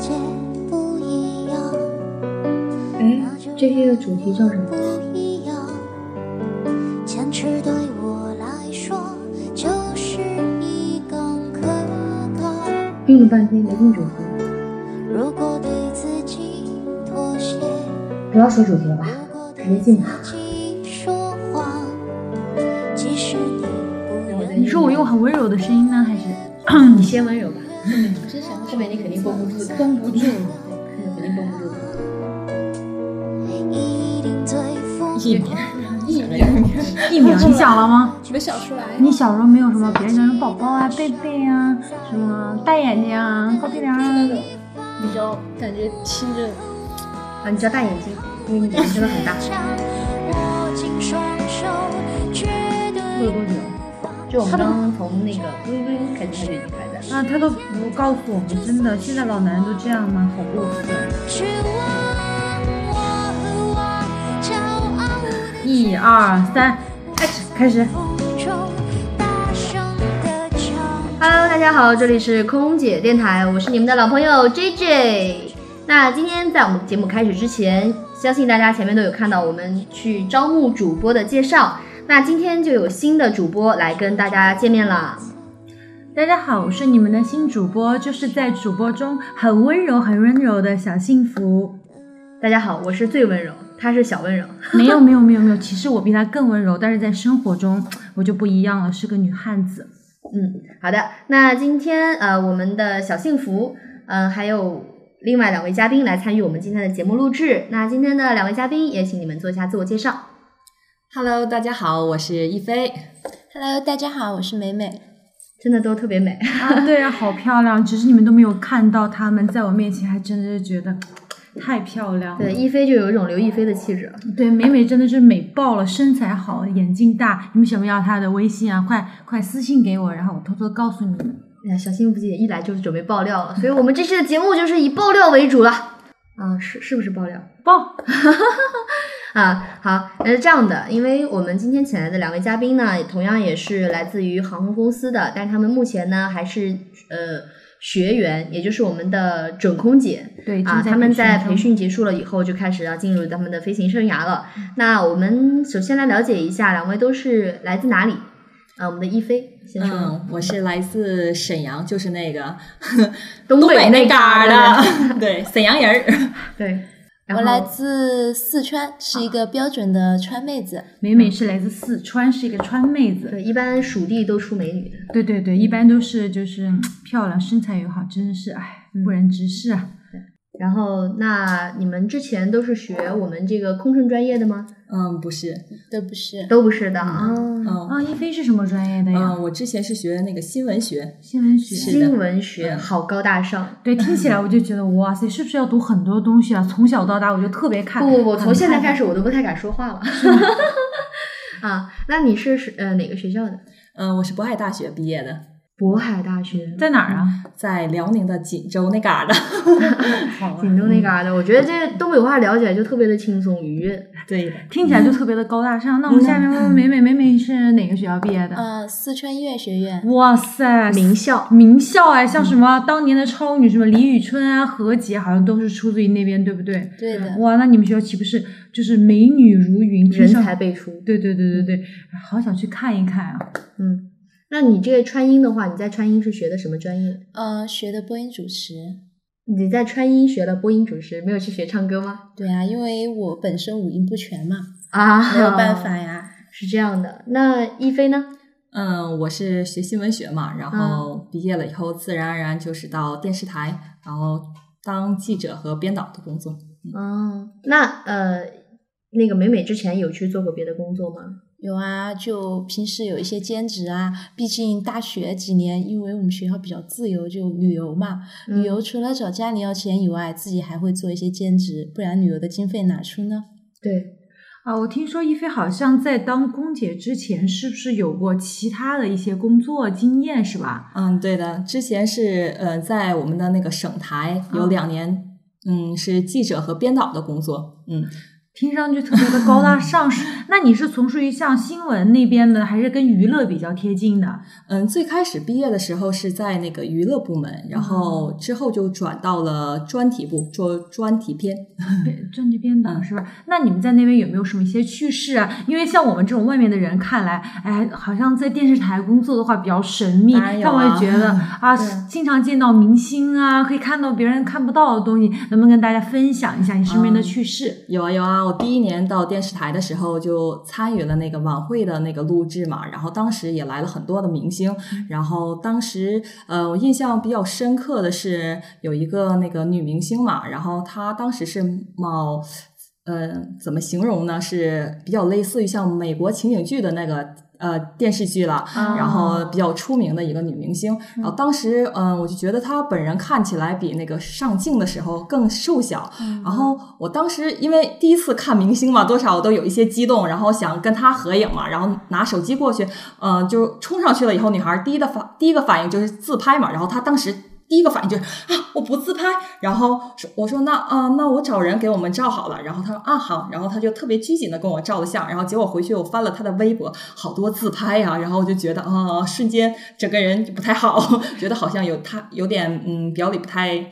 界不一样，哎，这些的主题叫什么？不一样。坚持对我来说就是一种可靠。听了半天没定主题，如果对自己妥协，不要说主题了吧，如果对直接进吧。自己说谎，即使你说我用很温柔的声音呢，还是你先温柔吧，后面你肯定绷不住的，绷不住？肯定绷不住的。一秒，一秒，一秒，你想了吗？没想出来。你小时候没有什么别人叫什么宝宝啊、贝贝啊、什么大眼睛啊、高鼻梁啊那种啊？比较感觉听着啊，你叫大眼睛，因为你眼睛真的很大。握紧双手，绝对录多久？就我们刚刚从那个微微开始，已经开在了。啊，他都不告诉我们，真的，现在老男人都这样吗？好过分！一二三，开始，开始。Hello，大家好，这里是空姐电台，我是你们的老朋友 JJ。那今天在我们节目开始之前，相信大家前面都有看到我们去招募主播的介绍。那今天就有新的主播来跟大家见面了。大家好，我是你们的新主播，就是在主播中很温柔、很温柔的小幸福。大家好，我是最温柔，他是小温柔。没有，没有，没有，没有，其实我比他更温柔，但是在生活中我就不一样了，是个女汉子。嗯，好的。那今天呃，我们的小幸福，嗯、还有另外两位嘉宾来参与我们今天的节目录制。那今天的两位嘉宾也请你们做一下自我介绍。Hello，大家好，我是一菲。，Hello，大家好，我是美美。真的都特别美。啊，对啊，好漂亮，只是你们都没有看到她们在我面前，还真的是觉得太漂亮了。对，一菲就有一种刘亦菲的气质。对，美美真的是美爆了，身材好，眼睛大。你们想不要她的微信啊？快快私信给我，然后我偷偷告诉你们。哎呀，小心不姐一来就是准备爆料了，所以我们这期的节目就是以爆料为主了。啊，是是不是爆料？爆！啊，好，那是这样的，因为我们今天请来的两位嘉宾呢，同样也是来自于航空公司的，但他们目前呢还是呃学员，也就是我们的准空姐对，啊，他们在培训结束了以后就开始要进入他们的飞行生涯了。那我们首先来了解一下，两位都是来自哪里？啊，我们的一飞先说，嗯，我是来自沈阳，就是那个东北那旮儿，的，对，沈阳人儿。对。我来自四川，是一个标准的川妹子。美美是来自四川，是一个川妹子。对，一般蜀地都出美女的。对对对，一般都是就是嗯漂亮，身材又好，真的是哎，不忍直视啊。然后，那你们之前都是学我们这个空乘专业的吗？嗯，不是，都不是，都不是的啊。嗯啊，一菲是什么专业的呀？嗯，我之前是学那个新闻学，新闻学。新闻学嗯好高大上。对，听起来我就觉得哇塞，是不是要读很多东西啊？从小到大我就特别看。不不不，从现在开始我都不太敢说话了。啊，那你是是呃哪个学校的？嗯，我是渤海大学毕业的，渤海大学，在哪儿啊？在辽宁的锦州那旮儿的。好啊锦州那嘎达。我觉得这东北话聊起来就特别的轻松愉悦。对，听起来就特别的高大上。那我们下面问问美美，美美是哪个学校毕业的？呃，四川音乐学院。哇塞，名校名校哎，像什么当年的超女，什么李宇春啊、何洁，好像都是出自于那边，对不对？对的，哇，那你们学校岂不是就是美女如云，人才辈出。对对对对对，好想去看一看啊！嗯，那你这个川音的话，你在川音是学的什么专业？呃，学的播音主持。你在川音学了播音主持，没有去学唱歌吗？对啊，因为我本身五音不全嘛，啊，没有办法。呀。是这样的，那一菲呢？嗯，我是学新闻学嘛，然后毕业了以后，自然而然就是到电视台，然后当记者和编导的工作。哦，那呃，那个美美之前有去做过别的工作吗？有啊，就平时有一些兼职啊。毕竟大学几年，因为我们学校比较自由，就旅游嘛。嗯旅游除了找家里要钱以外，自己还会做一些兼职，不然旅游的经费哪出呢？对，啊，我听说一菲好像在当空姐之前，是不是有过其他的一些工作经验，是吧？嗯，对的，之前是呃，在我们的那个省台有嗯两年，嗯，是记者和编导的工作，嗯，听上去特别的高大上。是那你是从事于像新闻那边的，还是跟娱乐比较贴近的？嗯，最开始毕业的时候是在那个娱乐部门，然后之后就转到了专题部做专题编。专题编导嗯是吧？那你们在那边有没有什么一些趣事啊？因为像我们这种外面的人看来，哎，好像在电视台工作的话比较神秘，当然有他们啊会觉得 啊，经常见到明星啊，可以看到别人看不到的东西，能不能跟大家分享一下你身边的嗯趣事？有啊有啊，我第一年到电视台的时候就参与了那个晚会的那个录制嘛，然后当时也来了很多的明星，然后当时呃我印象比较深刻的是有一个那个女明星嘛，然后她当时是冒。呃，怎么形容呢？是比较类似于像美国情景剧的那个呃电视剧了，然后比较出名的一个女明星。然后当时，嗯、我就觉得她本人看起来比那个上镜的时候更瘦小。然后我当时因为第一次看明星嘛，多少我都有一些激动，然后想跟她合影嘛，然后拿手机过去，嗯、就冲上去了以后，女孩第一的反第一个反应就是自拍嘛，然后她当时。第一个反应就是啊，我不自拍，然后说我说那啊、那我找人给我们照好了，然后他说啊好，然后他就特别拘谨的跟我照了相，然后结果回去我翻了他的微博，好多自拍呀、然后我就觉得啊、瞬间整个人就不太好，觉得好像有他有点嗯表里不太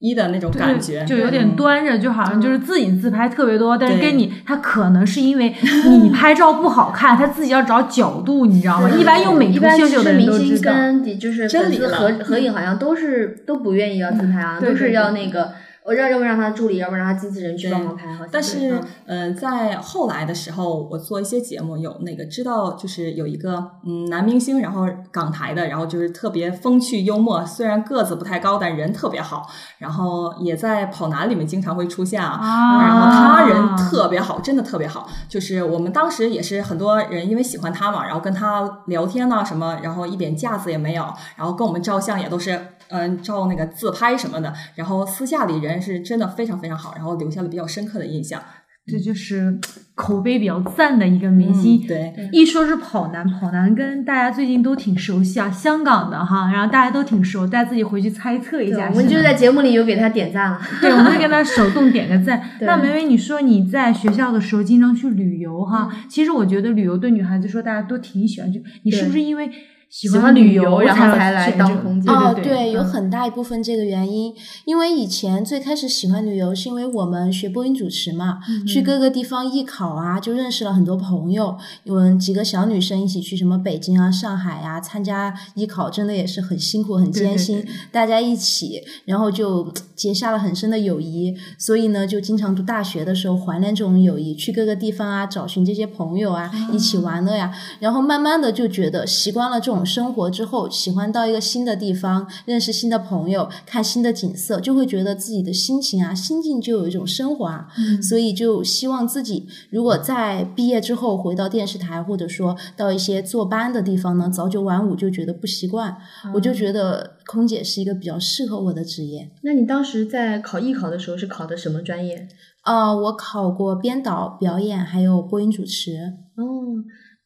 一的那种感觉，就有点嗯端着，就好像就是自己自拍特别多，但是跟你他可能是因为你 拍照不好看，他自己要找角度，你知道吗？一般用美图一般其秀秀的明星都知道。跟就是粉丝合合影，好像都是都不愿意要自拍啊，都是对对对要那个，我要要不让他助理，要不让他经纪人去对帮忙拍，好但是嗯，嗯、在后来的时候，我做一些节目，有那个知道，就是有一个嗯男明星，然后港台的，然后就是特别风趣幽默，虽然个子不太高，但人特别好，然后也在跑男里面经常会出现啊。啊然后他人特别好，真的特别好。就是我们当时也是很多人因为喜欢他嘛，然后跟他聊天呐、什么，然后一点架子也没有，然后跟我们照相也都是嗯照那个自拍什么的。然后私下里人是真的非常非常好，然后留下了比较深刻的印象。这就是 口碑比较赞的一个明星。嗯对，一说是跑男，跑男跟大家最近都挺熟悉啊，香港的哈，然后大家都挺熟，大家自己回去猜测一下。我们就在节目里有给他点赞了。对，我们会给他 手动点个赞。那梅梅，你说你在学校的时候经常去旅游哈，嗯其实我觉得旅游对女孩子说大家都挺喜欢去，你是不是因为喜喜欢旅旅游然后才才来当空姐哦，对对，有嗯很大一部分这个原因，因为以前最开始喜欢旅游，是因为我们学播音主持嘛，去各个地方艺考啊，就认识了很多朋友。我们几个小女生一起去什么北京啊、上海啊参加艺考，真的也是很辛苦、很艰辛。大家一起，然后就结下了很深的友谊。所以呢，就经常读大学的时候怀念这种友谊，去各个地方啊，找寻这些朋友啊，一起玩乐呀。然后慢慢的就觉得习惯了这种生活之后，喜欢到一个新的地方，认识新的朋友，看新的景色，就会觉得自己的心情啊、心境就有一种升华。所以就希望自己如果在毕业之后回到电视台，或者说到一些坐班的地方呢，早九晚五就觉得不习惯，我就觉得空姐是一个比较适合我的职业。那你当时在考艺考的时候是考的什么专业？呃，我考过编导、表演，还有播音主持。哦，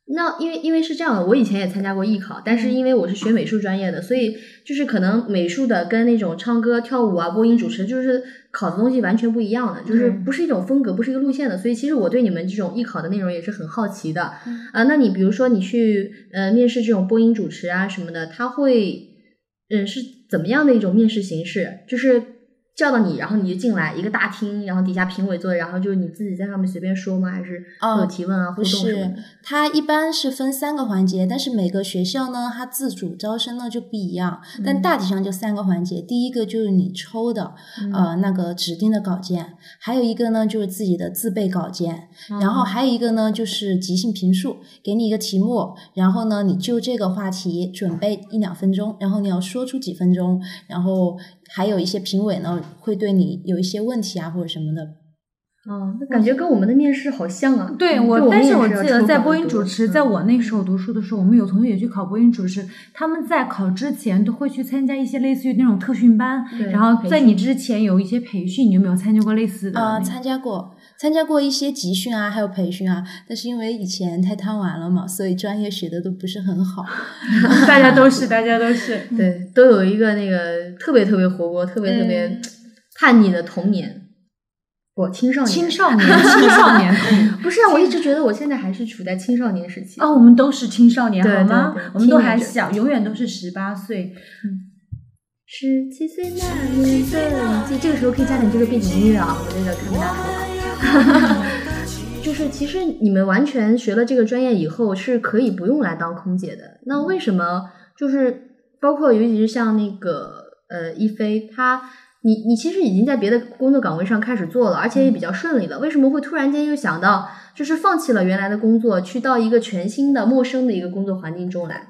那因为因为是这样的，我以前也参加过艺考，但是因为我是学美术专业的，所以就是可能美术的跟那种唱歌、跳舞啊、播音主持，就是考的东西完全不一样的，就是嗯不是一种风格，不是一个路线的。所以其实我对你们这种艺考的内容也是很好奇的。啊，那你比如说你去呃面试这种播音主持啊什么的，他会嗯是怎么样的一种面试形式？就是叫到你，然后你就进来一个大厅，然后底下评委坐，然后就是你自己在上面随便说吗？还是会有哦提问啊、互动什么的？，它一般是分三个环节，但是每个学校呢，它自主招生呢就不一样，但大体上就三个环节。第一个就是你抽的，呃，那个指定的稿件，还有一个呢就是自己的自备稿件，然后还有一个呢就是即兴评述，给你一个题目，然后呢你就这个话题准备一两分钟，然后你要说出几分钟，然后还有一些评委呢会对你有一些问题啊或者什么的，哦，那感觉跟我们的面试好像啊。对我，但是我记得在播音主持，在嗯我那时候读书的时候，我们有同学也去考播音主持，他们在考之前都会去参加一些类似于那种特训班，然后在你之前有一些培训，你有没有参加过类似的啊、那个？参加过，参加过一些集训啊，还有培训啊，但是因为以前太贪玩了嘛，所以专业学的都不是很好。大家都是，大家都是。对，都有一个那个特别特别活泼、特别特别嗯叛逆的童年。不，青少年，青少年，青少年不是啊，我一直觉得我现在还是处在青少年时期。哦，我们都是青少年，好吗对对？我们都还小，永远都是十八岁。十七岁那年的你，这个时候可以加点这个背景音乐啊，我这个看不大好。就是其实你们完全学了这个专业以后，是可以不用来当空姐的。那为什么？就是包括尤其是像那个呃一菲，她你你其实已经在别的工作岗位上开始做了，而且也比较顺利了。为什么会突然间又想到，就是放弃了原来的工作，去到一个全新的、陌生的一个工作环境中来？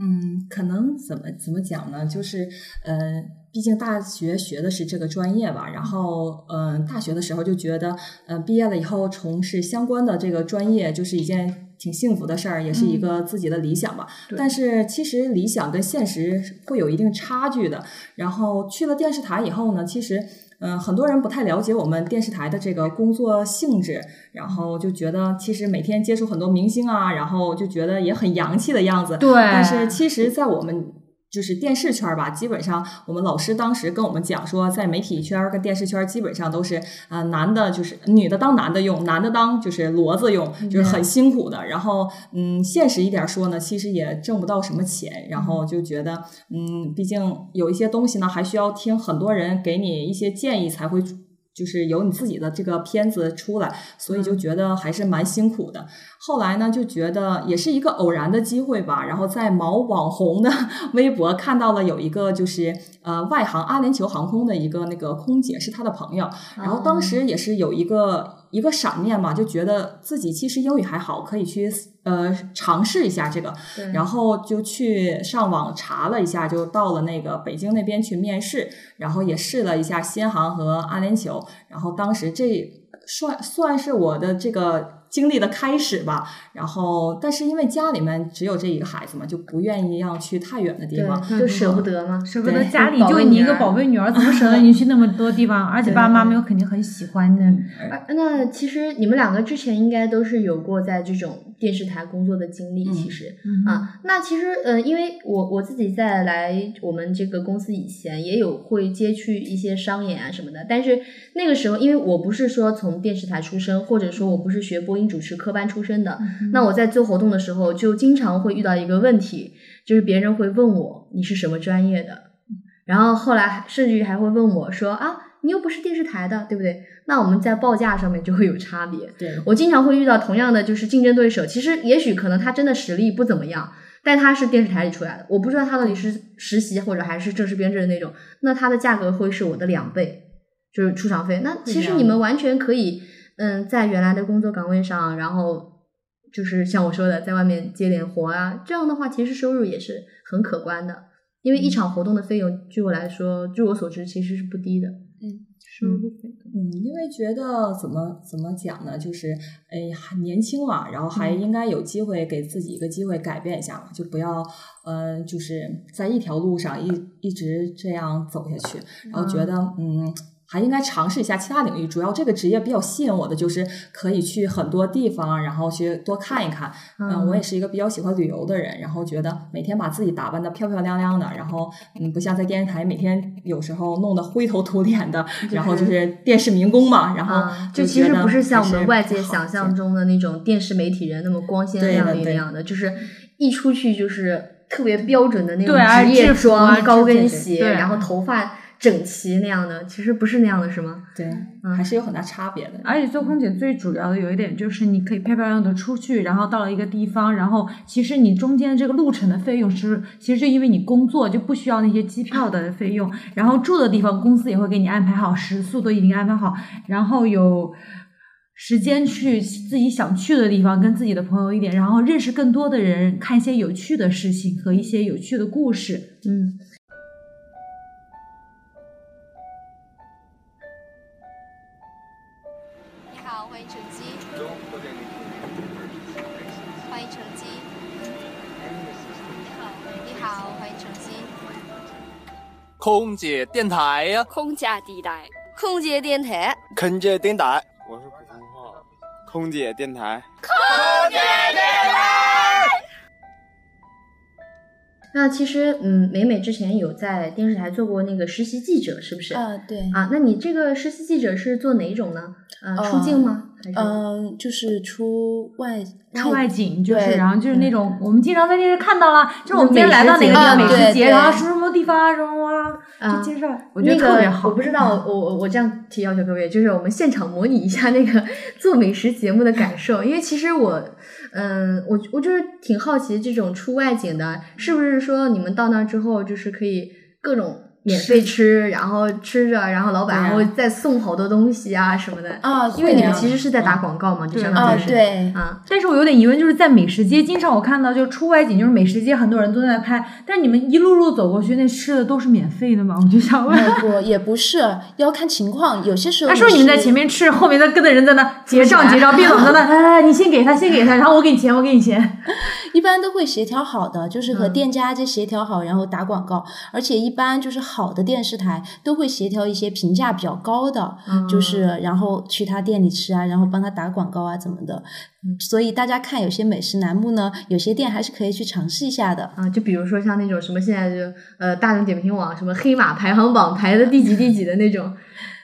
嗯，可能怎么怎么讲呢？就是呃，毕竟大学学的是这个专业吧，然后嗯、呃，大学的时候就觉得，嗯，毕业了以后从事相关的这个专业，就是一件挺幸福的事儿，也是一个自己的理想吧。但是其实理想跟现实会有一定差距的。然后去了电视台以后呢，其实。嗯，很多人不太了解我们电视台的这个工作性质，然后就觉得其实每天接触很多明星啊，然后就觉得也很洋气的样子。对但是其实，在我们就是电视圈儿吧，基本上我们老师当时跟我们讲说，在媒体圈儿跟电视圈儿基本上都是啊、呃男的就是女的当男的用，男的当就是骡子用，就是很辛苦的。然后嗯，现实一点说呢，其实也挣不到什么钱，然后就觉得嗯，毕竟有一些东西呢，还需要听很多人给你一些建议才会。就是有你自己的这个片子出来，所以就觉得还是蛮辛苦的。后来呢，就觉得也是一个偶然的机会吧，然后在某网红的 微博看到了有一个就是呃外航阿联酋航空的一个那个空姐是他的朋友，然后当时也是有一个一个闪念嘛，就觉得自己其实英语还好，可以去呃尝试一下这个，然后就去上网查了一下，就到了那个北京那边去面试，然后也试了一下新航和阿联酋，然后当时这算算是我的这个。经历的开始吧，然后但是因为家里面只有这一个孩子嘛，就不愿意要去太远的地方，就舍不得嘛，舍不得家里就你一个宝贝女儿，怎么舍得你去那么多地方？而且爸爸妈妈又肯定很喜欢的。那其实你们两个之前应该都是有过在这种电视台工作的经历，其实、嗯。啊，那其实呃，因为我我自己在来我们这个公司以前，也有会接去一些商演啊什么的，但是那个时候因为我不是说从电视台出身，或者说我不是学播音。主持科班出身的，那我在做活动的时候，就经常会遇到一个问题，就是别人会问我你是什么专业的，然后后来甚至于还会问我说啊，你又不是电视台的，对不对？那我们在报价上面就会有差别。对我经常会遇到同样的就是竞争对手，其实也许可能他真的实力不怎么样，但他是电视台里出来的，我不知道他到底是实习或者还是正式编制的那种，那他的价格会是我的两倍，就是出场费。那其实你们完全可以。嗯，在原来的工作岗位上，然后就是像我说的，在外面接点活啊，这样的话，其实收入也是很可观的。因为一场活动的费用，据我来说，据我所知，其实是不低的。嗯，收入费。嗯，因为觉得怎么怎么讲呢，就是哎还年轻嘛，然后还应该有机会给自己一个机会改变一下嘛，就不要呃就是在一条路上一一直这样走下去，然后觉得嗯。还应该尝试一下其他领域。主要这个职业比较吸引我的，就是可以去很多地方，然后去多看一看。嗯、呃，我也是一个比较喜欢旅游的人，然后觉得每天把自己打扮的漂漂亮亮的，然后嗯，不像在电视台每天有时候弄得灰头土脸的，然后就是电视民工嘛，然后嗯就其实不是像我们外界想象中的那种电视媒体人那么光鲜亮丽那样的，就是一出去就是特别标准的那种职业装、啊、高跟鞋，然后头发。整齐那样的，其实不是那样的，是吗？对，嗯、还是有很大差别的。而且做空姐最主要的有一点就是，你可以漂漂亮亮的出去，然后到了一个地方，然后其实你中间这个路程的费用是，其实就因为你工作就不需要那些机票的费用，然后住的地方公司也会给你安排好，食宿都已经安排好，然后有时间去自己想去的地方，跟自己的朋友一点，然后认识更多的人，看一些有趣的事情和一些有趣的故事，嗯。空姐电台呀、空姐地带，空姐电台，空姐电台，我是普通话。空姐电台，空姐电台。那其实，嗯，美美之前有在电视台做过那个实习记者，是不是？啊，对，啊，那你这个实习记者是做哪一种呢？呃，呃出镜吗？还是？嗯，就是出外出外景就是，对然后就是那种我们经常在电视看到了，就是我们今天来到哪个地方美食节食节，对对然后什么什么地方啊，什么啊，啊就介绍，我觉得那特别好。个我不知道，我我我这样提要求各位？就是我们现场模拟一下那个 做美食节目的感受，因为其实我，嗯，我我就是挺好奇这种出外景的，是不是说你们到那之后就是可以各种免费吃，然后吃着，然后老板还会再送好多东西啊什么的？啊，因为你们其实是在打广告嘛，就相当于是对啊，但是我有点疑问，就是在美食街，经常我看到就出外景，就是美食街很多人都在拍，但是你们一路路走过去，那吃的都是免费的吗？我就想问。那不也不是，要看情况，有些时候他说你们在前面吃，后面在跟着人在那结账结账，别总在那，来来来，你先给他，先给他，然后我给你钱，我给你钱。一般都会协调好的，就是和嗯店家就协调好，然后打广告。而且一般就是好的电视台都会协调一些评价比较高的，嗯就是然后去他店里吃啊，然后帮他打广告啊怎么的。所以大家看有些美食栏目呢，有些店还是可以去尝试一下的。啊，就比如说像那种什么现在就呃大众点评网什么黑马排行榜排的第几第几的那种，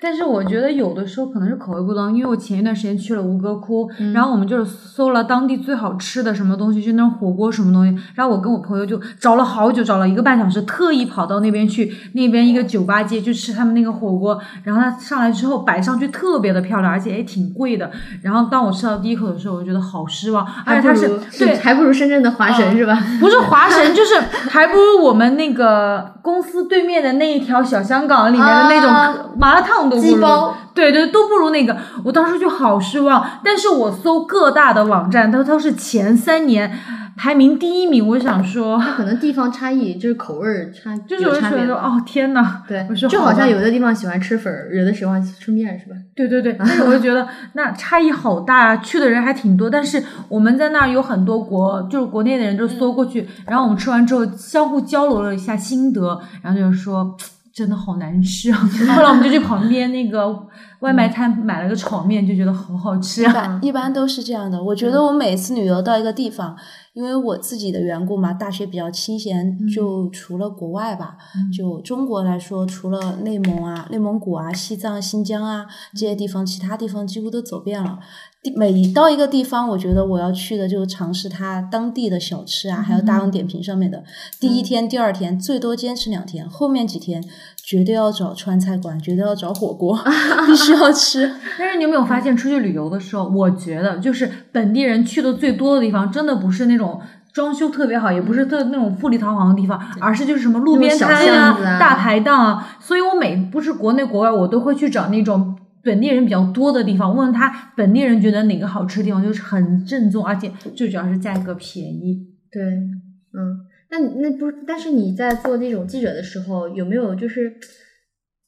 但是我觉得有的时候可能是口味不同，因为我前一段时间去了吴哥窟，嗯然后我们就是搜了当地最好吃的什么东西，就那种火锅什么东西，然后我跟我朋友就找了好久，找了一个半小时，特意跑到那边去，那边一个酒吧街去吃他们那个火锅，然后它上来之后摆上去特别的漂亮，而且也挺贵的，然后当我吃到第一口的时候，我觉得好失望，而且它是对还不如深圳的华神、啊是吧？不是华神，就是还不如我们那个公司对面的那一条小香港里面的那啊种麻辣烫都不如。鸡包对对，都不如那个。我当时就好失望。但是我搜各大的网站，它都是前三年排名第一名。我想说，可能地方差异就是口味儿差，就是我就有差别的。觉得哦天呐，对我说，就好像有的地方喜欢吃粉儿，有的喜欢吃面，是吧？对对对，但是我就觉得那差异好大，去的人还挺多。但是我们在那儿有很多国，就是国内的人就搜过去，然后我们吃完之后相互交流了一下心得，然后就是说真的好难吃啊。后来我们就去旁边那个 外卖摊买了个炒面，就觉得好好吃一啊。一般都是这样的。我觉得我每次旅游到一个地方，因为我自己的缘故嘛，大学比较清闲，就除了国外吧，就中国来说，除了内蒙啊、内蒙古啊、西藏、新疆啊这些地方，其他地方几乎都走遍了。地每到一个地方，我觉得我要去的就是尝试它当地的小吃啊，还有大众点评上面的。第一天、第二天最多坚持两天，后面几天绝对要找川菜馆，绝对要找火锅，必须要吃。但是你有没有发现，出去旅游的时候，我觉得就是本地人去的最多的地方，真的不是那种。装修特别好，也不是特那种富丽堂皇的地方，而是就是什么路边摊啊大排档啊。所以我每不是国内国外，我都会去找那种本地人比较多的地方，问问他本地人觉得哪个好吃的地方，就是很正宗，而且最主要是价格便宜。对，嗯，那那不？但是你在做那种记者的时候，有没有就是，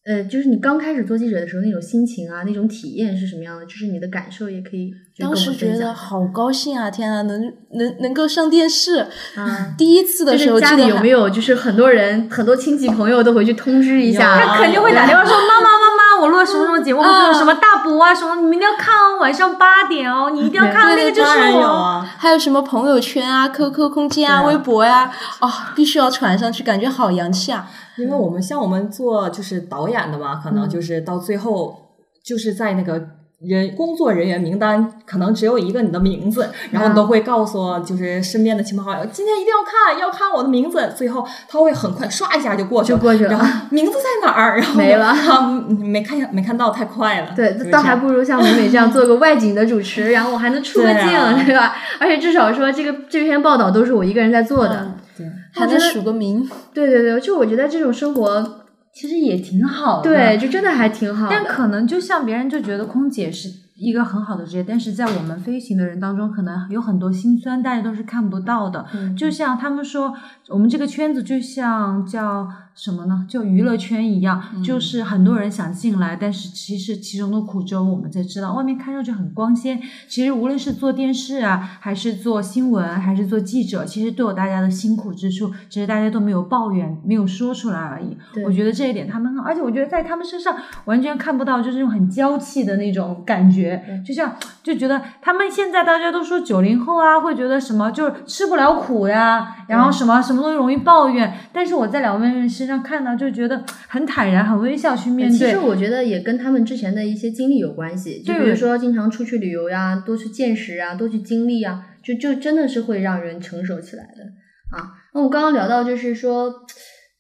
呃，就是你刚开始做记者的时候那种心情啊，那种体验是什么样的？就是你的感受也可以当时觉得好高兴啊！天啊，能能能够上电视。啊。第一次的时候，就是家里有没有？就是很多人很多亲戚朋友都回去通知一下，他肯定会打电话说：“妈妈，妈妈，我录了什么什么节目，说什么大伯啊，什么，你们一定要看哦，晚上八点哦，你一定要看那个就是我。”啊。还有什么朋友圈啊、QQ 空间啊、啊微博呀、啊，必须要传上去，感觉好洋气啊！因为我们像我们做就是导演的嘛，可能就是到最后就是在那个人工作人员名单，可能只有一个你的名字，然后你都会告诉就是身边的亲朋好友，今天一定要看，要看我的名字。最后他会很快刷一下就过去了，就过去了然后 名字在哪儿？然后没了啊没看见没看到，太快了。对就是，倒还不如像美美这样做个外景的主持，然后我还能出个镜，对吧？而且至少说这个这篇报道都是我一个人在做的。嗯对还能署个名。对对对，就我觉得这种生活，其实也挺好的。对，就真的还挺好的。但可能就像别人就觉得空姐是一个很好的职业，但是在我们飞行的人当中，可能有很多辛酸，大家都是看不到的。嗯就像他们说，我们这个圈子就像叫什么呢？就娱乐圈一样，嗯就是很多人想进来，但是其实其中的苦衷我们才知道。外面看上去很光鲜，其实无论是做电视啊，还是做新闻，还是做记者，其实都有大家的辛苦之处，只是大家都没有抱怨，没有说出来而已。我觉得这一点他们很，而且我觉得在他们身上完全看不到就是那种很娇气的那种感觉，就像就觉得他们现在大家都说九零后啊，会觉得什么就是吃不了苦呀，然后什么什么东西容易抱怨，但是我在两位人身上看到，就觉得很坦然、很微笑去面对。其实我觉得也跟他们之前的一些经历有关系，就比如说经常出去旅游呀，多去见识啊，多去经历啊，就就真的是会让人成熟起来的啊。那我刚刚聊到就是说，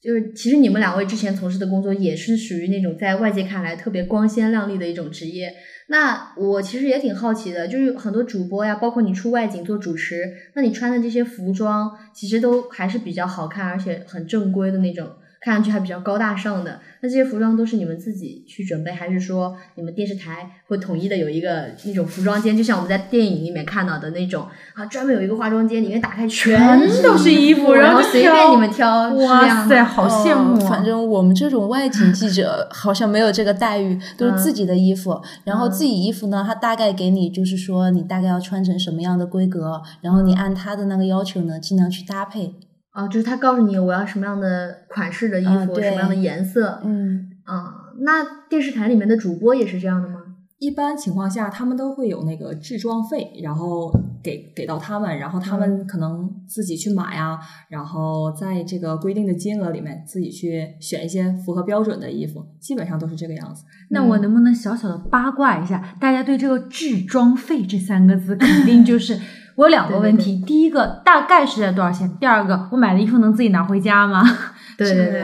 就是其实你们两位之前从事的工作也是属于那种在外界看来特别光鲜亮丽的一种职业。那我其实也挺好奇的，就是很多主播呀，包括你出外景做主持，那你穿的这些服装其实都还是比较好看，而且很正规的那种，看上去还比较高大上的。那这些服装都是你们自己去准备，还是说你们电视台会统一的有一个那种服装间，就像我们在电影里面看到的那种啊，专门有一个化妆间，里面打开全全都是衣服然然后随便你们挑，哇塞，好羡慕、啊哦反正我们这种外景记者好像没有这个待遇，都是自己的衣服。然后自己衣服呢，他大概给你就是说你大概要穿成什么样的规格，然后你按他的那个要求呢，尽量去搭配。啊，就是他告诉你我要什么样的款式的衣服，啊什么样的颜色，嗯，啊，那电视台里面的主播也是这样的吗？一般情况下，他们都会有那个制装费，然后给给到他们，然后他们可能自己去买啊，然后在这个规定的金额里面自己去选一些符合标准的衣服，基本上都是这个样子。那我能不能小小的八卦一下？大家对这个制装费这三个字，肯定就是我有两个问题。第一个大概是在多少钱？第二个，我买的衣服能自己拿回家吗？对对对，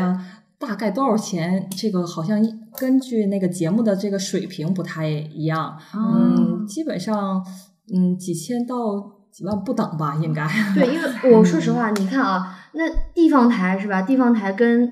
大概多少钱？这个好像根据那个节目的这个水平不太一样，嗯，基本上嗯几千到几万不等吧，应该。对，因为 我说实话，你看啊，那地方台是吧？地方台跟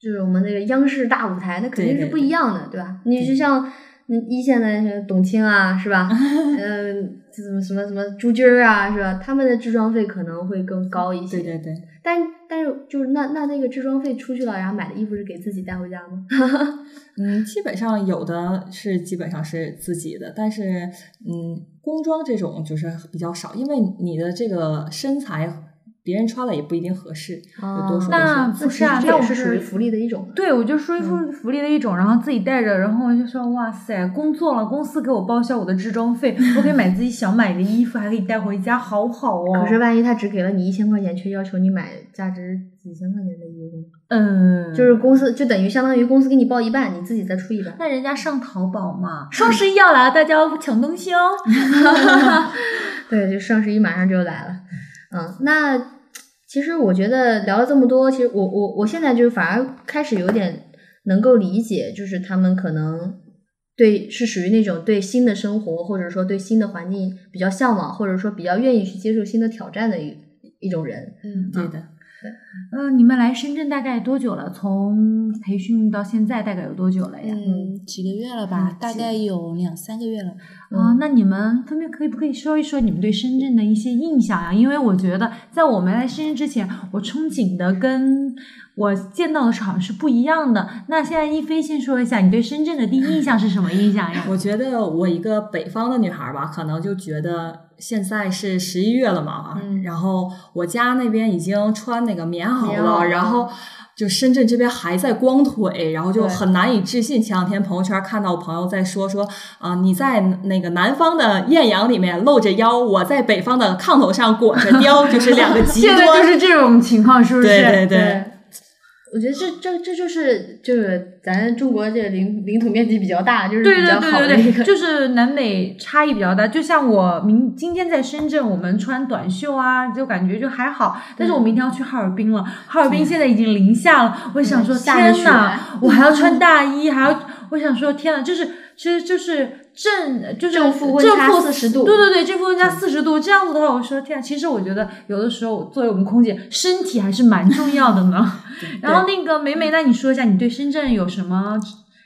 就是我们那个央视大舞台，那肯定是不一样的，对吧？你就像嗯一线的董卿啊，是吧？嗯，这什么什么什么朱军儿啊，是吧？他们的制装费可能会更高一些。对对对，但但是就是那那那个制装费出去了，然后买的衣服是给自己带回家吗？嗯，基本上有的是基本上是自己的，但是嗯，工装这种就是比较少，因为你的这个身材。别人穿了也不一定合适，那是不是啊这那我是属于福利的一种。对，我就说一副福利的一种，然后自己带着，然后我就说哇塞，工作了，公司给我报销我的制装费，我可以买自己想买的衣服，还可以带回家，好好哦。可是万一他只给了你一千块钱，却要求你买价值几千块钱的衣服，嗯，就是公司就等于相当于公司给你报一半，你自己再出一半。那人家上淘宝嘛，双十一要来了，大家要抢东西哦。对，就双十一马上就来了。嗯，那其实我觉得聊了这么多，其实我我我现在就反而开始有点能够理解，就是他们可能对是属于那种对新的生活或者说对新的环境比较向往，或者说比较愿意去接受新的挑战的一一种人。嗯，对的。嗯、你们来深圳大概多久了？从培训到现在大概有多久了呀？嗯，几个月了吧？大概有两三个月了。啊，那你们分别可以不可以说一说你们对深圳的一些印象呀？因为我觉得在我们来深圳之前，我憧憬的跟我见到的是好像是不一样的。那现在一飞先说一下，你对深圳的第一印象是什么印象呀？我觉得我一个北方的女孩吧，可能就觉得现在是十一月了嘛，嗯然后我家那边已经穿那个棉棉袄了然后就深圳这边还在光腿，然后就很难以置信。前两天朋友圈看到我朋友在说说啊、你在那个南方的艳阳里面露着腰，我在北方的炕头上裹着貂，就是两个 极现在端。就是这种情况，是不是？对对对，我觉得这这这就是就是咱中国这领领土面积比较大，就是比较好对对对，的一个。就是南北差异比较大。就像我明今天在深圳，我们穿短袖啊，就感觉就还好。但是我明天要去哈尔滨了，哈尔滨现在已经零下了，我想说天呐，我还要穿 大衣，还要我想说天呐，就是其实就是正就是正负温差正负40度对对对，正负温差四十度，这样子的话，我说天啊，其实我觉得有的时候作为我们空姐，身体还是蛮重要的呢。然后那个美美，那你说一下你对深圳有什么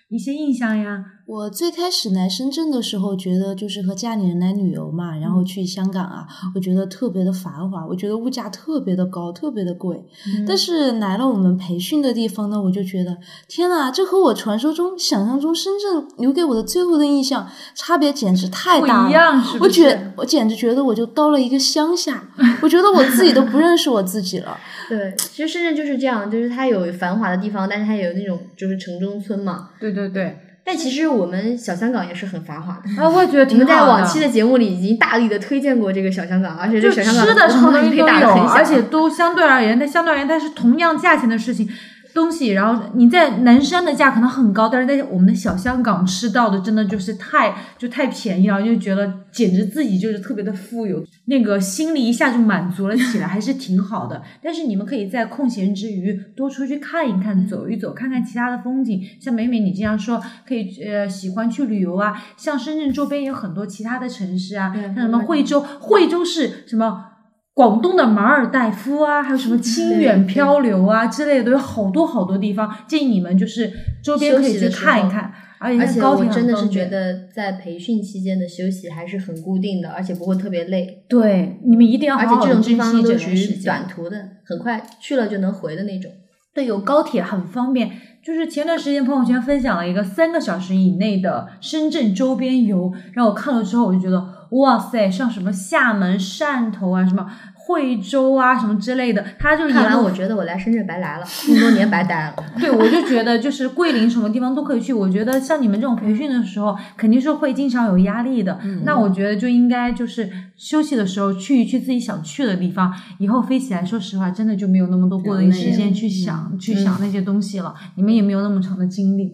一些印象呀？我最开始来深圳的时候，觉得就是和家里人来旅游嘛，然后去香港啊，我觉得特别的繁华，我觉得物价特别的高，特别的贵。嗯但是来了我们培训的地方呢，我就觉得天呐，这和我传说中、想象中深圳留给我的最后的印象差别简直太大了。一样，是不是？我觉我简直觉得我就到了一个乡下，我觉得我自己都不认识我自己了。对，其实深圳就是这样，就是它有繁华的地方，但是它也有那种就是城中村嘛。对对对，但其实我们小香港也是很繁华的。啊，我也觉得 我们在往期的节目里已经大力的推荐过这个小香港，而且这就小香港吃的什么东西可以都有，而且都相对而言，它相对而言它是同样价钱的事情。东西，然后你在南山的价可能很高，但是在我们的小香港吃到的真的就是太就太便宜了，就觉得简直自己就是特别的富有，那个心里一下就满足了起来，还是挺好的。但是你们可以在空闲之余多出去看一看、走一走，看看其他的风景。像美美你经常说，可以呃喜欢去旅游啊，像深圳周边有很多其他的城市啊，像什么惠州，惠州是什么？广东的马尔代夫啊，还有什么清远漂流啊之类的，都有好多好多地方，建议你们就是周边可以去看一看。而且高铁真的是觉得在培训期间的休息还是很固定的，而且不会特别累，对你们一定要而且这种地方都属于。短途的，很快去了就能回的那种。对，有高铁很方便。就是前段时间朋友圈分享了一个三个小时以内的深圳周边游，让我看了之后我就觉得，哇塞，像什么厦门、汕头啊，什么惠州啊，什么之类的，他就看完我觉得我来深圳白来了，这么多年白待了。对，我就觉得就是桂林什么地方都可以去。我觉得像你们这种培训的时候，肯定是会经常有压力的。那我觉得就应该就是休息的时候去一去自己想去的地方。以后飞起来，说实话，真的就没有那么多过的时间去想、去想那些东西了。你们也没有那么长的精力。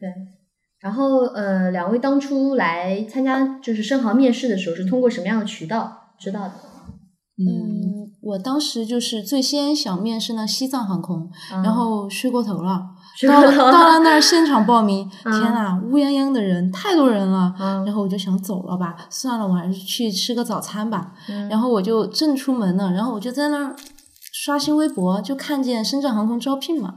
对，然后呃，两位当初来参加就是深航面试的时候，是通过什么样的渠道知道的？嗯，我当时就是最先想面试呢西藏航空，嗯然后睡过头了。睡过头到了到了那儿现场报名，嗯天呐，乌泱泱的人，太多人了。嗯然后我就想走了吧，算了，我还是去吃个早餐吧。嗯然后我就正出门呢，然后我就在那儿刷新微博，就看见深圳航空招聘嘛，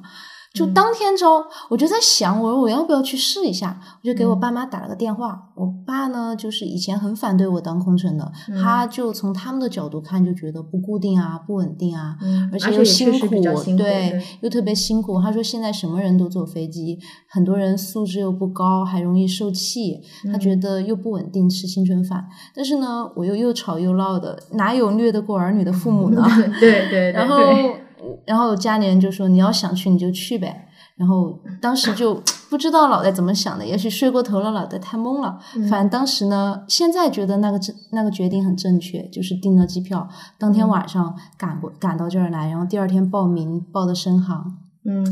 就当天招，我就在想，我说我要不要去试一下？我就给我爸妈打了个电话。我爸呢，就是以前很反对我当空乘的，嗯他就从他们的角度看，就觉得不固定啊，不稳定啊，嗯而且又辛苦，对对，又特别辛苦。他说现在什么人都坐飞机，很多人素质又不高，还容易受气。他嗯觉得又不稳定，吃青春饭。但是呢，我又又吵又闹的，哪有虐得过儿女的父母呢？对对对，然后对，然后家里人就说你要想去你就去呗。然后当时就 不知道脑袋怎么想的，也许睡过头了，脑袋太懵了。嗯反正当时呢，现在觉得那个那个决定很正确，就是订了机票，当天晚上赶过赶到这儿来，然后第二天报名报的深航。嗯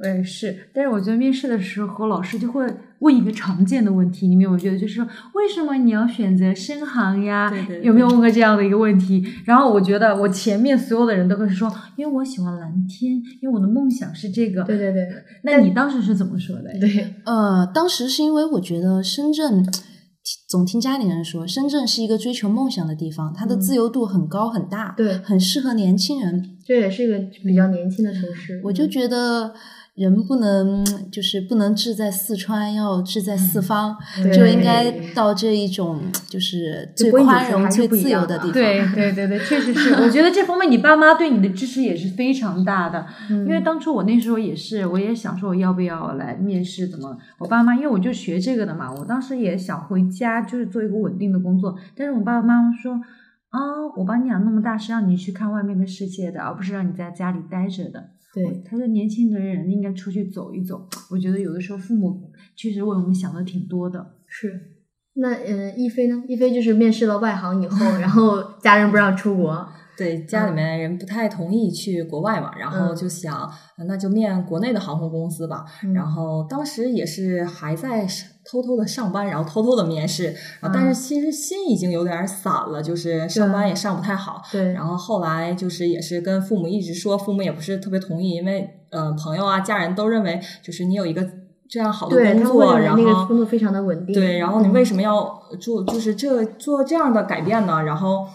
我也是，但是我觉得面试的时候，老师就会问一个常见的问题，你们有没有觉得就是说，为什么你要选择深航呀？对对对有没有问过这样的一个问题？然后我觉得我前面所有的人都会说，因为我喜欢蓝天，因为我的梦想是这个。对对对那你当时是怎么说的？对，呃，当时是因为我觉得深圳，总听家里人说，深圳是一个追求梦想的地方，它的自由度很高很大，对很适合年轻人。这也是一个比较年轻的城市。我就嗯觉得人不能就是不能志在四川，要志在四方，就应该到这一种就是最宽容、最自由的地方。对 对对对，确实是。我觉得这方面你爸妈对你的支持也是非常大的，嗯因为当初我那时候也是，我也想说我要不要来面试，怎么？我爸妈因为我就学这个的嘛，我当时也想回家就是做一个稳定的工作，但是我爸爸妈妈说。啊，我把你养那么大是让你去看外面的世界的，而不是让你在家里待着的。对，他说年轻的人应该出去走一走。我觉得有的时候父母确实为我们想的挺多的。是。那嗯，一菲呢？一菲就是面试了外行以后，然后家人不让出国，对家里面人不太同意去国外嘛，然后嗯就想、呃那就面国内的航空公司吧。嗯然后当时也是还在偷偷的上班，然后偷偷的面试，然后但嗯是其实心已经有点散了，就是上班也上不太好。对，然后后来就是也是跟父母一直说，父母也不是特别同意，因为呃朋友啊家人都认为就是你有一个这样好的工作，然那个后工作非常的稳定。对，然后你嗯为什么要做就是这做这样的改变呢？然后，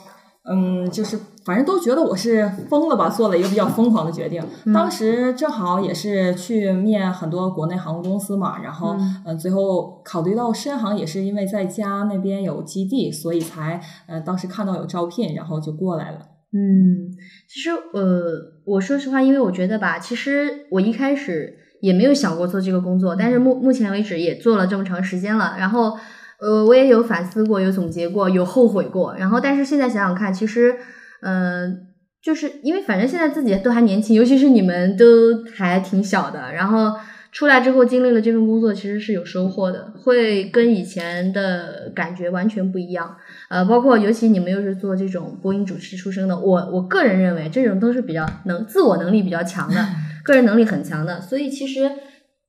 嗯，就是反正都觉得我是疯了吧，做了一个比较疯狂的决定。嗯当时正好也是去面很多国内航空公司嘛，然后嗯、呃最后考虑到深航，也是因为在家那边有基地，所以才呃当时看到有招聘，然后就过来了。嗯，其实呃，我说实话，因为我觉得吧，其实我一开始也没有想过做这个工作，但是目目前为止也做了这么长时间了，然后呃，我也有反思过，有总结过，有后悔过，然后但是现在想想看，其实嗯、呃就是因为反正现在自己都还年轻，尤其是你们都还挺小的，然后出来之后经历了这份工作，其实是有收获的，会跟以前的感觉完全不一样。呃，包括尤其你们又是做这种播音主持出身的，我我个人认为这种都是比较能自我能力比较强的，个人能力很强的，所以其实。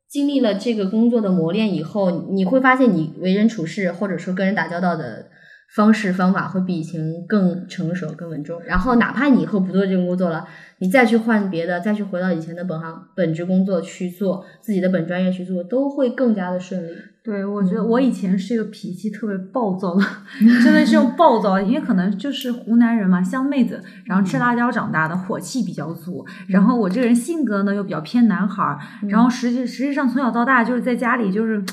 经历了这个工作的磨练以后，你会发现你为人处事或者说跟人打交道的方式方法会比以前更成熟、更稳重。然后，哪怕你以后不做这个工作了，你再去换别的，再去回到以前的本行、本职工作去做自己的本专业去做，都会更加的顺利。对，我觉得我以前是一个脾气特别暴躁的，真的是用暴躁，因为可能就是湖南人嘛，湘妹子，然后吃辣椒长大的，火气比较足。然后我这个人性格呢又比较偏男孩儿，然后实际实际上从小到大就是在家里就是。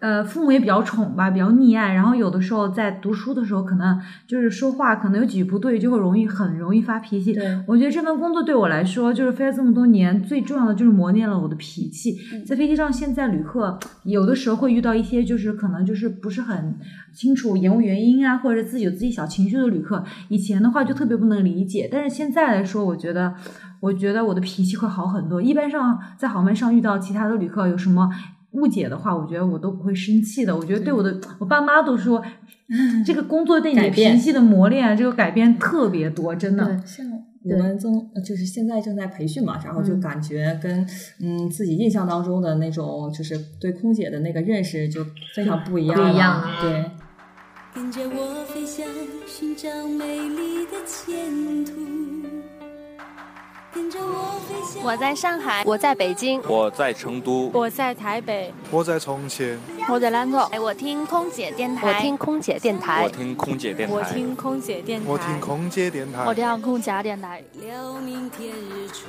呃，父母也比较宠吧，比较溺爱，然后有的时候在读书的时候，可能就是说话可能有几句不对，就会容易很容易发脾气。对我觉得这份工作对我来说，就是飞了这么多年，最重要的就是磨练了我的脾气。在飞机上，现在旅客有的时候会遇到一些就是可能就是不是很清楚延误原因啊，或者自己有自己小情绪的旅客，以前的话就特别不能理解，但是现在来说，我觉得。我觉得我的脾气会好很多。一般上在航班上遇到其他的旅客有什么误解的话，我觉得我都不会生气的。我觉得对我的，我爸妈都说，这个工作对你的脾气的磨练，这个改变特别多，真的。像我们正呃就是现在正在培训嘛，然后就感觉跟嗯自己印象当中的那种就是对空姐的那个认识就非常不一样了。不一样啊对。跟着我飞翔，寻找美丽的前途。跟着我飞翔。我在上海，我在北京，我在成都，我在台北，我在重庆，我在兰州，哎，我听空姐电台，我听空姐电台，我听空姐电台，我听空姐电台，我听空姐电台，我听空姐电台。了明天日出，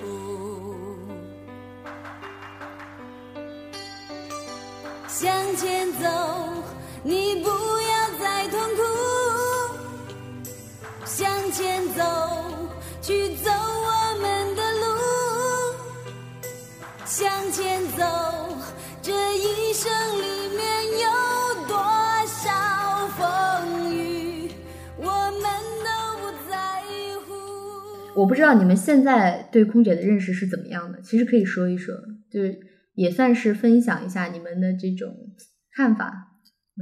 向前走，你不要再痛苦。向前走，去走我们的路。向前走，这一生里面有多少风雨，我们都不在乎。我不知道你们现在对空姐的认识是怎么样的，其实可以说一说，就是也算是分享一下你们的这种看法。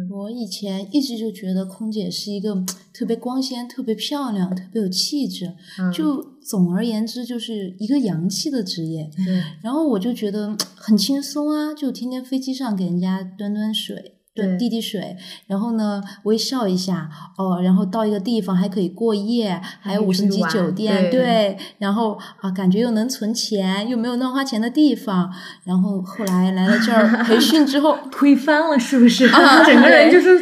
我以前一直就觉得空姐是一个特别光鲜、特别漂亮、特别有气质，嗯就总而言之就是一个洋气的职业。对然后我就觉得很轻松啊，就天天飞机上给人家端端水。对递递水，然后呢微笑一下哦，然后到一个地方还可以过夜，还有五星级酒店，对然后啊感觉又能存钱，又没有乱花钱的地方，然后后来来了这儿 培训之后，推翻了是不是？啊整个人就是，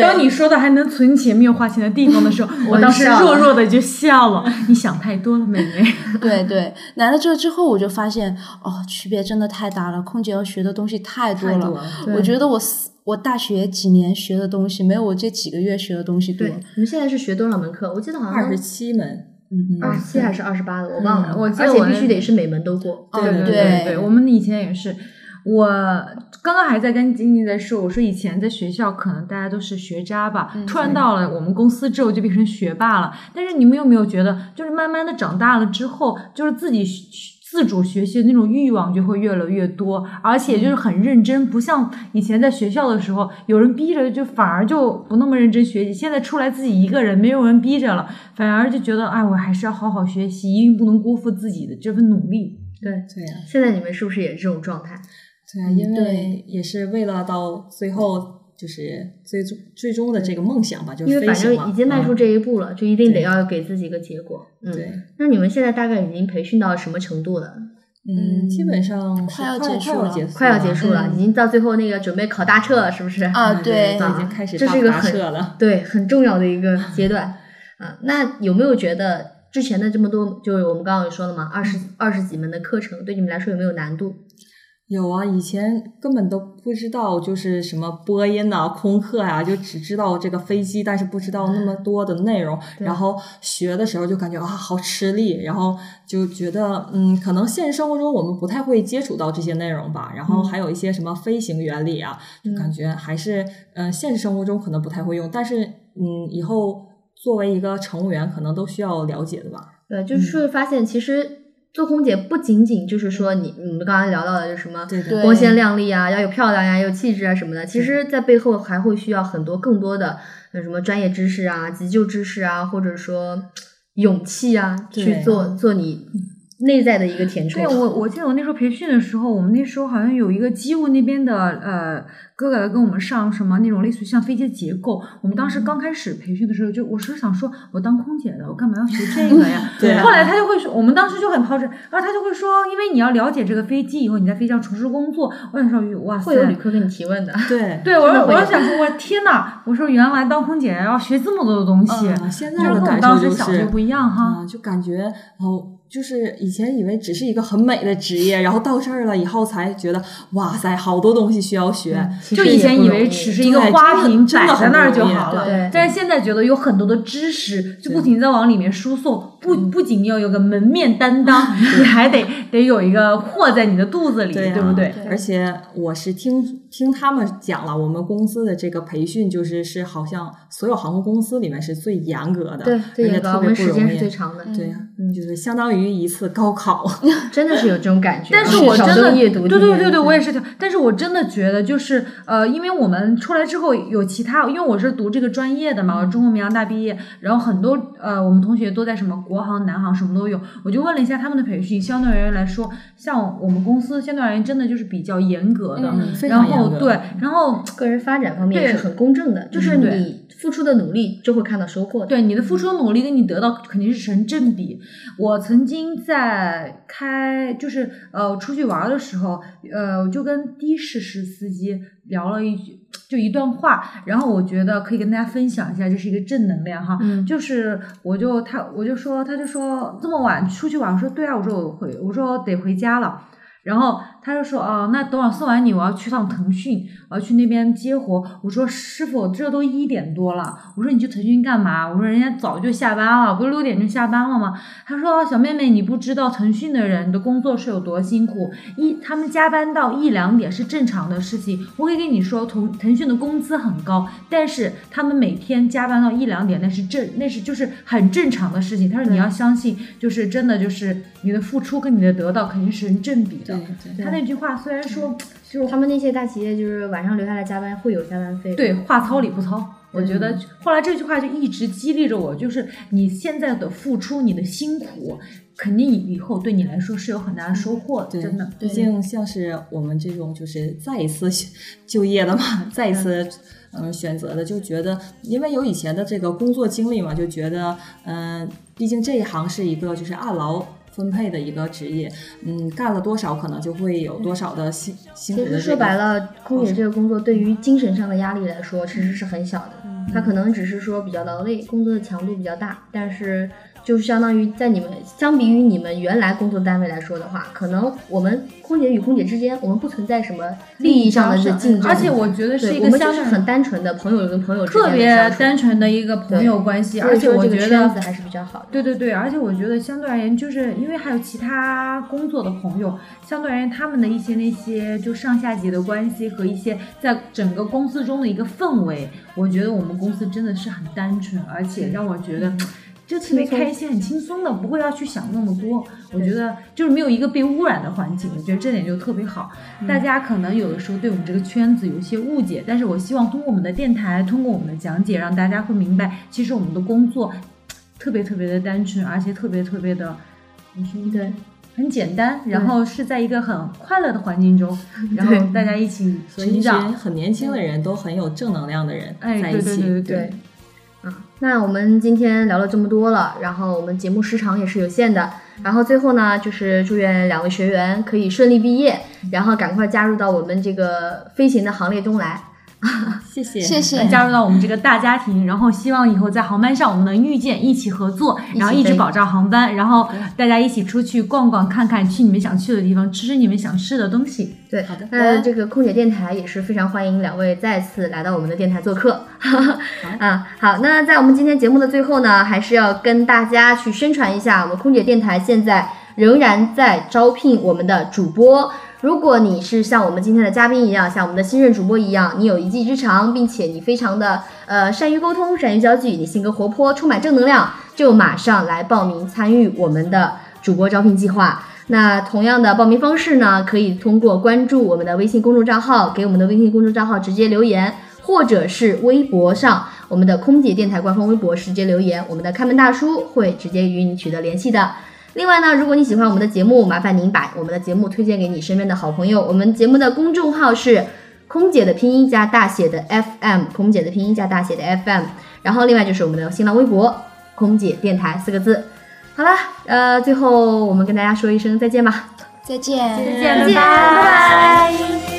当你说的还能存钱没有花钱的地方的时候，我我当时弱弱的就笑了。你想太多了，妹妹。对对，来了这之后，我就发现哦，区别真的太大了。空姐要学的东西太多了，多了我觉得我四我大学几年学的东西，没有我这几个月学的东西多对。，你们现在是学多少门课？我记得好像二十七门，嗯二十七还是二十八的，我忘了。嗯我记得而且我必须得是每门都过。对对对对，我们以前也是。我刚刚还在跟晶晶在说，我说以前在学校可能大家都是学渣吧，突然到了我们公司之后就变成学霸了。但是你们有没有觉得，就是慢慢的长大了之后，就是自己学自主学习的那种欲望就会越来越多，而且就是很认真，不像以前在学校的时候，有人逼着就反而就不那么认真学习。现在出来自己一个人，没有人逼着了，反而就觉得，哎，我还是要好好学习，一定不能辜负自己的这份努力。对，对呀、现在你们是不是也是这种状态？对啊，因为也是为了到最后就是最终最终的这个梦想吧，就是因为反正已经迈出嗯这一步了，就一定得要给自己一个结果。嗯，对，那你们现在大概已经培训到什么程度了？嗯，基本上快要结束了快要结束了，嗯已经到最后那个准备考大撤了，是不是？啊，嗯对，都已经开始这是一个很。对，很重要的一个阶段。啊，那有没有觉得之前的这么多，就是我们刚刚也说了嘛，二十二十几门的课程，对你们来说有没有难度？有啊，以前根本都不知道就是什么波音呐、空客呀、就只知道这个飞机，但是不知道那么多的内容。然后学的时候就感觉啊，好吃力，然后就觉得嗯，可能现实生活中我们不太会接触到这些内容吧。然后还有一些什么飞行原理啊，就感觉还是嗯、呃现实生活中可能不太会用，但是嗯，以后作为一个乘务员，可能都需要了解的吧。对，就是会发现其实。做空姐不仅仅就是说你你们刚才聊到的就是什么光鲜亮丽啊，要有漂亮呀，有气质啊什么的，其实，在背后还会需要很多更多的呃什么专业知识啊、急救知识啊，或者说勇气啊，去做做你内在的一个填充。对我，我记得我那时候培训的时候，我们那时候好像有一个机务那边的呃哥哥来跟我们上什么那种类似于像飞机的结构。我们当时刚开始培训的时候，就我是想说，我当空姐的，我干嘛要学这个呀？对啊后来他就会说，我们当时就很抛掷，然后他就会说，因为你要了解这个飞机，以后你在飞机上从事工作。我想说，哇塞，会有旅客跟你提问的。对对，我我就想说，我天呐，我说原来当空姐要学这么多的东西，嗯现在就是跟我当时想的不一样哈。啊，就感觉哦，就是以前以为只是一个很美的职业，然后到这儿了以后才觉得，哇塞，好多东西需要学。就以前以为只是一个花瓶摆在那儿就好了，对但是现在觉得有很多的知识就不停地在往里面输送，不不仅要有个门面担当，你还得得有一个货在你的肚子里，对呀不对？而且我是听听他们讲了，我们公司的这个培训就是是好像所有航空公司里面是最严格的，而且特别不容易。是最长的，对呀、就是相当于一次高考。真的是有这种感觉。但是我真的对对对对，我也是。但是我真的觉得，就是呃，因为我们出来之后有其他，因为我是读这个专业的嘛，我中国民航大毕业，然后很多呃，我们同学都在什么国航、南航什么都有，我就问了一下他们的培训，相对而言来说，像我们公司相对而言真的就是比较严格的，嗯然后对，然后个人发展方面也是很公正的，就是你付出的努力就会看到收获。对你的付出努力跟你得到肯定是成正比。我曾经在开就是呃出去玩的时候，呃我就跟的士司司机聊了一句就一段话，然后我觉得可以跟大家分享一下，这是一个正能量哈。嗯就是我就他我就说他就说这么晚出去玩，我说对啊，我说我回我说得回家了。然后他就说：“哦，那等我送完你，我要去趟腾讯，我要去那边接活。”我说：“师傅，这都一点多了。”我说：“你去腾讯干嘛？”我说：“人家早就下班了，不是六点就下班了吗？”他说：“小妹妹，你不知道腾讯的人的工作是有多辛苦，一他们加班到一两点是正常的事情。我可以跟你说，腾腾讯的工资很高，但是他们每天加班到一两点，那是正那是就是很正常的事情。他说你要相信，就是真的就是你的付出跟你的得到肯定是成正比的。对他那句话虽然说就是他们那些大企业就是晚上留下来加班会有加班费。对话糙理不糙。我觉得后来这句话就一直激励着我，就是你现在的付出，你的辛苦，肯定以后对你来说是有很大的收获的，真的。毕竟像是我们这种就是再一次就业的嘛，再一次嗯选择的，就觉得因为有以前的这个工作经历嘛，就觉得嗯、毕竟这一行是一个就是按劳。分配的一个职业，嗯，干了多少可能就会有多少的辛辛苦其实的这个。说白了，空姐这个工作对于精神上的压力来说，其实是很小的。它可能只是说比较劳累，工作的强度比较大，但是就是相当于在你们相比于你们原来工作单位来说的话，可能我们空姐与空姐之间，我们不存在什么利益上的这竞争，而且我觉得是一个相对我们就是很单纯的朋友跟朋友之间特别单纯的一个朋友关系，而且我觉得圈子还是比较好的。对对对，而且我觉得相对而言，就是因为还有其他工作的朋友，相对而言他们的一些那些就上下级的关系和一些在整个公司中的一个氛围，我觉得我们公司真的是很单纯，而且让我觉得。就特别开心，很轻松的，不会要去想那么多。我觉得就是没有一个被污染的环境，我觉得这点就特别好。大家可能有的时候对我们这个圈子有一些误解，但是我希望通过我们的电台，通过我们的讲解，让大家会明白，其实我们的工作特别特别的单纯，而且特别特别的，对，很简单，然后是在一个很快乐的环境中，然后大家一起成长。很年轻的人都很有正能量的人哎，在一起。对对对对对。啊，那我们今天聊了这么多了，然后我们节目时长也是有限的，然后最后呢，就是祝愿两位学员可以顺利毕业，然后赶快加入到我们这个飞行的行列中来。谢谢谢谢。加入到我们这个大家庭，然后希望以后在航班上我们能遇见，一起合作，然后一直保障航班，然后大家一起出去逛逛看看，去你们想去的地方，吃吃你们想吃的东西。对，好的。那这个空姐电台也是非常欢迎两位再次来到我们的电台做客。啊，好，那在我们今天节目的最后呢，还是要跟大家去宣传一下，我们空姐电台现在仍然在招聘我们的主播。如果你是像我们今天的嘉宾一样，像我们的新任主播一样，你有一技之长，并且你非常的呃善于沟通、善于交际，你性格活泼、充满正能量，就马上来报名参与我们的主播招聘计划。那同样的报名方式呢，可以通过关注我们的微信公众账号，给我们的微信公众账号直接留言，或者是微博上我们的空姐电台官方微博直接留言，我们的开门大叔会直接与你取得联系的。另外呢，如果你喜欢我们的节目，麻烦您把我们的节目推荐给你身边的好朋友。我们节目的公众号是空姐的拼音加大写的 FM，空姐的拼音加大写的 FM。然后另外就是我们的新浪微博空姐电台四个字。好了，呃，最后我们跟大家说一声再见吧，再见，再见，拜拜。